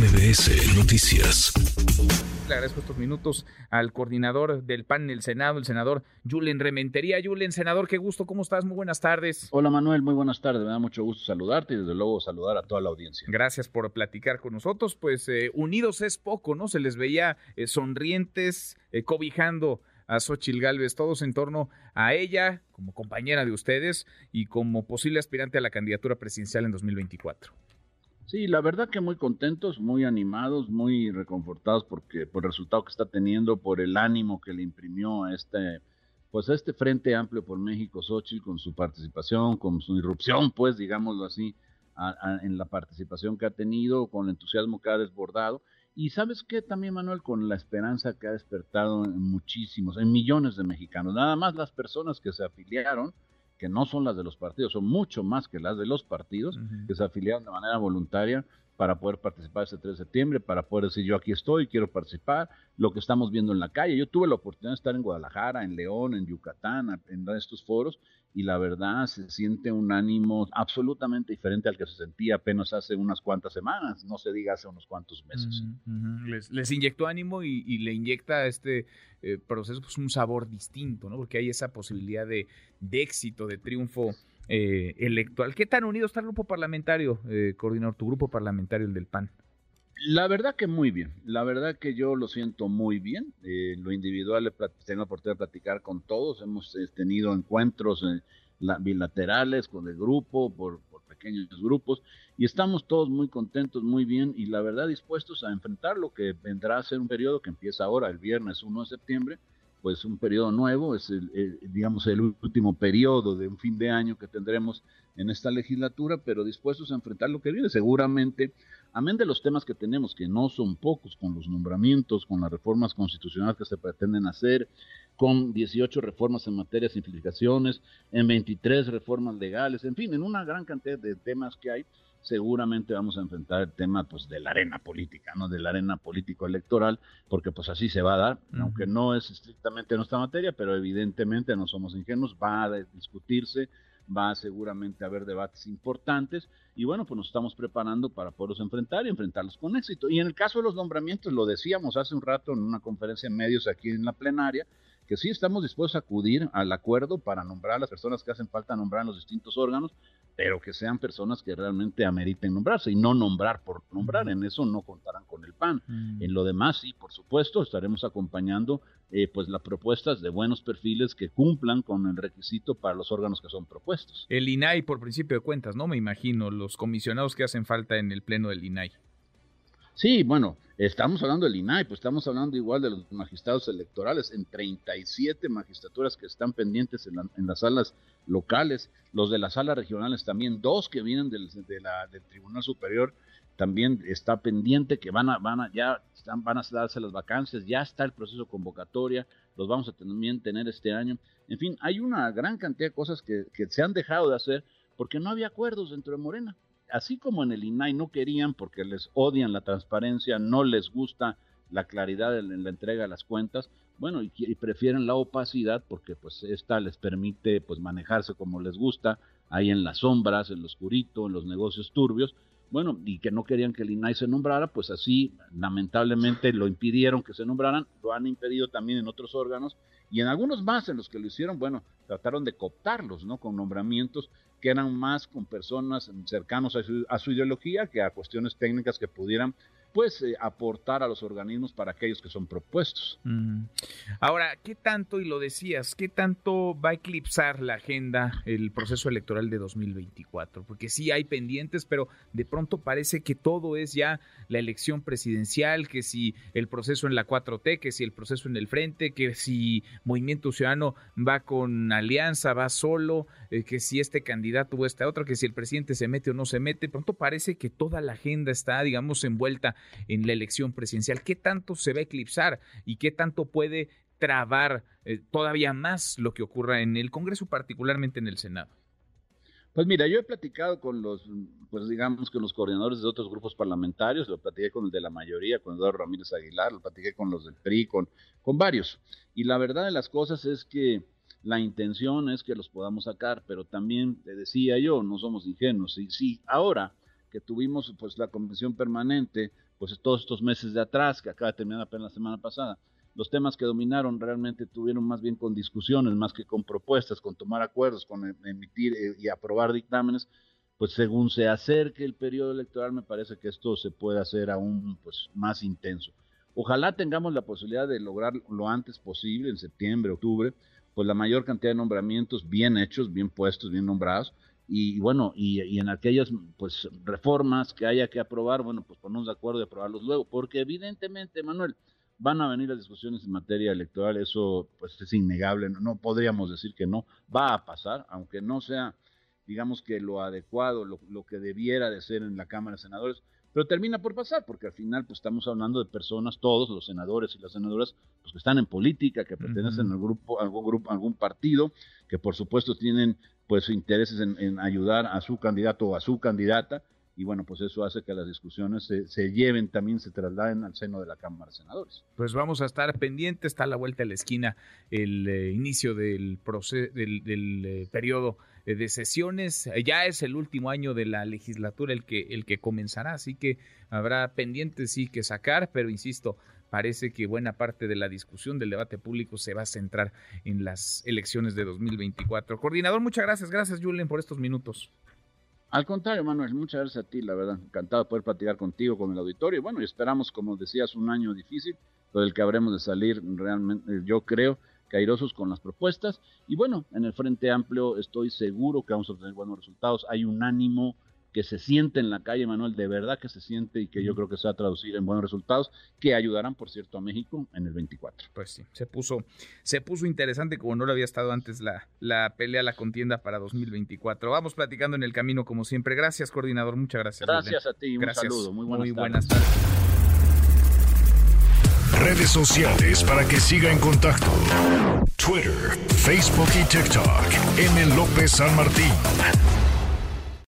MBS Noticias. Le agradezco estos minutos al coordinador del PAN en el Senado, el senador Julen Rementería. Julen, senador, qué gusto, ¿cómo estás? Muy buenas tardes. Hola Manuel, muy buenas tardes. Me da mucho gusto saludarte y desde luego saludar a toda la audiencia. Gracias por platicar con nosotros. Pues eh, unidos es poco, ¿no? Se les veía eh, sonrientes, eh, cobijando a Xochil Gálvez, todos en torno a ella como compañera de ustedes y como posible aspirante a la candidatura presidencial en 2024. Sí, la verdad que muy contentos, muy animados, muy reconfortados porque por el resultado que está teniendo, por el ánimo que le imprimió a este, pues a este Frente Amplio por México, Xochitl, con su participación, con su irrupción, pues digámoslo así, en la participación que ha tenido, con el entusiasmo que ha desbordado. Y sabes qué también, Manuel, con la esperanza que ha despertado en muchísimos, en millones de mexicanos, nada más las personas que se afiliaron, que no son las de los partidos, son mucho más que las de los partidos, que se afiliaron de manera voluntaria para poder participar ese 3 de septiembre, para poder decir yo aquí estoy, quiero participar, lo que estamos viendo en la calle. Yo tuve la oportunidad de estar en Guadalajara, en León, en Yucatán, en estos foros, y la verdad se siente un ánimo absolutamente diferente al que se sentía apenas hace unas cuantas semanas, no se diga hace unos cuantos meses. les, inyectó ánimo y, le inyecta a este eh, proceso pues, un sabor distinto, ¿no? Porque hay esa posibilidad de, de éxito, de triunfo eh, electoral. ¿Qué tan unido está el grupo parlamentario, eh, coordinador, tu grupo parlamentario, el del PAN? La verdad que muy bien, la verdad que yo lo siento muy bien. Eh, lo individual, tengo la oportunidad de platicar con todos, hemos eh, tenido encuentros bilaterales con el grupo, por, por, pequeños grupos, y estamos todos muy contentos, muy bien, y la verdad dispuestos a enfrentar lo que vendrá a ser un periodo que empieza ahora, el viernes 1 de septiembre, pues un periodo nuevo, es el, digamos el último periodo de un fin de año que tendremos en esta legislatura, pero dispuestos a enfrentar lo que viene. Seguramente, amén de los temas que tenemos, que no son pocos, con los nombramientos, con las reformas constitucionales que se pretenden hacer, con 18 reformas en materia de simplificaciones, en 23 reformas legales, en fin, en una gran cantidad de temas que hay, seguramente vamos a enfrentar el tema pues de la arena política, ¿no? De la arena político electoral, porque pues así se va a dar, aunque no es estrictamente nuestra materia, pero evidentemente no somos ingenuos, va a discutirse, va a seguramente a haber debates importantes y bueno, pues nos estamos preparando para poderlos enfrentar y enfrentarlos con éxito. Y en el caso de los nombramientos, lo decíamos hace un rato en una conferencia en medios aquí en la plenaria, que sí estamos dispuestos a acudir al acuerdo para nombrar a las personas que hacen falta nombrar en los distintos órganos, pero que sean personas que realmente ameriten nombrarse y no nombrar por nombrar. En eso no contarán con el PAN. Mm. En lo demás, sí, por supuesto, estaremos acompañando eh, pues las propuestas de buenos perfiles que cumplan con el requisito para los órganos que son propuestos. El INAI, por principio de cuentas, ¿no? Me imagino, los comisionados que hacen falta en el pleno del INAI. Sí, bueno, estamos hablando del INAI, pues estamos hablando igual de los magistrados electorales, en 37 magistraturas que están pendientes en, las salas locales, los de las salas regionales también, dos que vienen del, del Tribunal Superior, también está pendiente que van a, van a, ya están, van a darse las vacancias, ya está el proceso convocatoria, los vamos a también tener este año. En fin, hay una gran cantidad de cosas que, que se han dejado de hacer porque no había acuerdos dentro de Morena así como en el INAI no querían porque les odian la transparencia, no les gusta la claridad en la entrega de las cuentas, bueno, y, prefieren la opacidad porque pues esta les permite pues manejarse como les gusta, ahí en las sombras, en lo oscurito, en los negocios turbios, bueno, y que no querían que el INAI se nombrara, pues así lamentablemente lo impidieron que se nombraran, lo han impedido también en otros órganos y en algunos más en los que lo hicieron, bueno, trataron de cooptarlos, ¿no? Con nombramientos que eran más con personas cercanos a su, a su ideología que a cuestiones técnicas que pudieran pues eh, aportar a los organismos para aquellos que son propuestos. Ahora, ¿qué tanto, y lo decías, qué tanto va a eclipsar la agenda el proceso electoral de 2024? Porque sí hay pendientes, pero de pronto parece que todo es ya la elección presidencial, que si el proceso en la 4T, que si el proceso en el frente, que si Movimiento Ciudadano va con alianza, va solo, eh, que si este candidato o este otro, que si el presidente se mete o no se mete, pronto parece que toda la agenda está, digamos, envuelta en la elección presidencial. ¿Qué tanto se va a eclipsar y qué tanto puede trabar eh, todavía más lo que ocurra en el Congreso, particularmente en el Senado? Pues mira, yo he platicado con los, pues digamos, con los coordinadores de otros grupos parlamentarios, lo platiqué con el de la mayoría, con Eduardo Ramírez Aguilar, lo platiqué con los del PRI, con, con varios. Y la verdad de las cosas es que la intención es que los podamos sacar, pero también te decía yo, no somos ingenuos. Y si ahora que tuvimos pues la convención permanente, pues todos estos meses de atrás, que acaba de terminar apenas la semana pasada, los temas que dominaron realmente tuvieron más bien con discusiones, más que con propuestas, con tomar acuerdos, con em, emitir eh, y aprobar dictámenes, pues según se acerque el periodo electoral me parece que esto se puede hacer aún pues más intenso. Ojalá tengamos la posibilidad de lograr lo antes posible, en septiembre, octubre, pues la mayor cantidad de nombramientos bien hechos, bien puestos, bien nombrados, y bueno, y, en aquellas pues reformas que haya que aprobar, bueno, pues ponernos de acuerdo y aprobarlos luego, porque evidentemente, Manuel, van a venir las discusiones en materia electoral, eso pues es innegable, no, podríamos decir que no, va a pasar, aunque no sea, digamos que lo adecuado, lo, lo que debiera de ser en la Cámara de Senadores, pero termina por pasar, porque al final pues estamos hablando de personas, todos los senadores y las senadoras, pues que están en política, que pertenecen al grupo, algún grupo, algún partido, que por supuesto tienen pues intereses en, ayudar a su candidato o a su candidata, y bueno, pues eso hace que las discusiones se, lleven, también se trasladen al seno de la Cámara de Senadores. Pues vamos a estar pendientes, está a la vuelta de la esquina el eh, inicio del, del, del eh, periodo eh, de sesiones. Ya es el último año de la legislatura el que, el que comenzará, así que habrá pendientes sí que sacar, pero insisto, parece que buena parte de la discusión del debate público se va a centrar en las elecciones de 2024. Coordinador, muchas gracias. Gracias, Julen, por estos minutos. Al contrario, Manuel, muchas gracias a ti, la verdad. Encantado de poder platicar contigo, con el auditorio. Bueno, y esperamos, como decías, un año difícil, pero el que habremos de salir realmente, yo creo, cairosos con las propuestas. Y bueno, en el Frente Amplio estoy seguro que vamos a obtener buenos resultados. Hay un ánimo que se siente en la calle, Manuel, de verdad que se siente y que yo creo que se va a traducir en buenos resultados que ayudarán, por cierto, a México en el 24. Pues sí, se puso, se puso interesante como no lo había estado antes la, la pelea, la contienda para 2024. Vamos platicando en el camino como siempre. Gracias, coordinador, muchas gracias. Gracias a ti, un saludo, muy buenas, muy buenas tardes redes sociales para que siga en contacto: Twitter, Facebook y TikTok. M. López San Martín.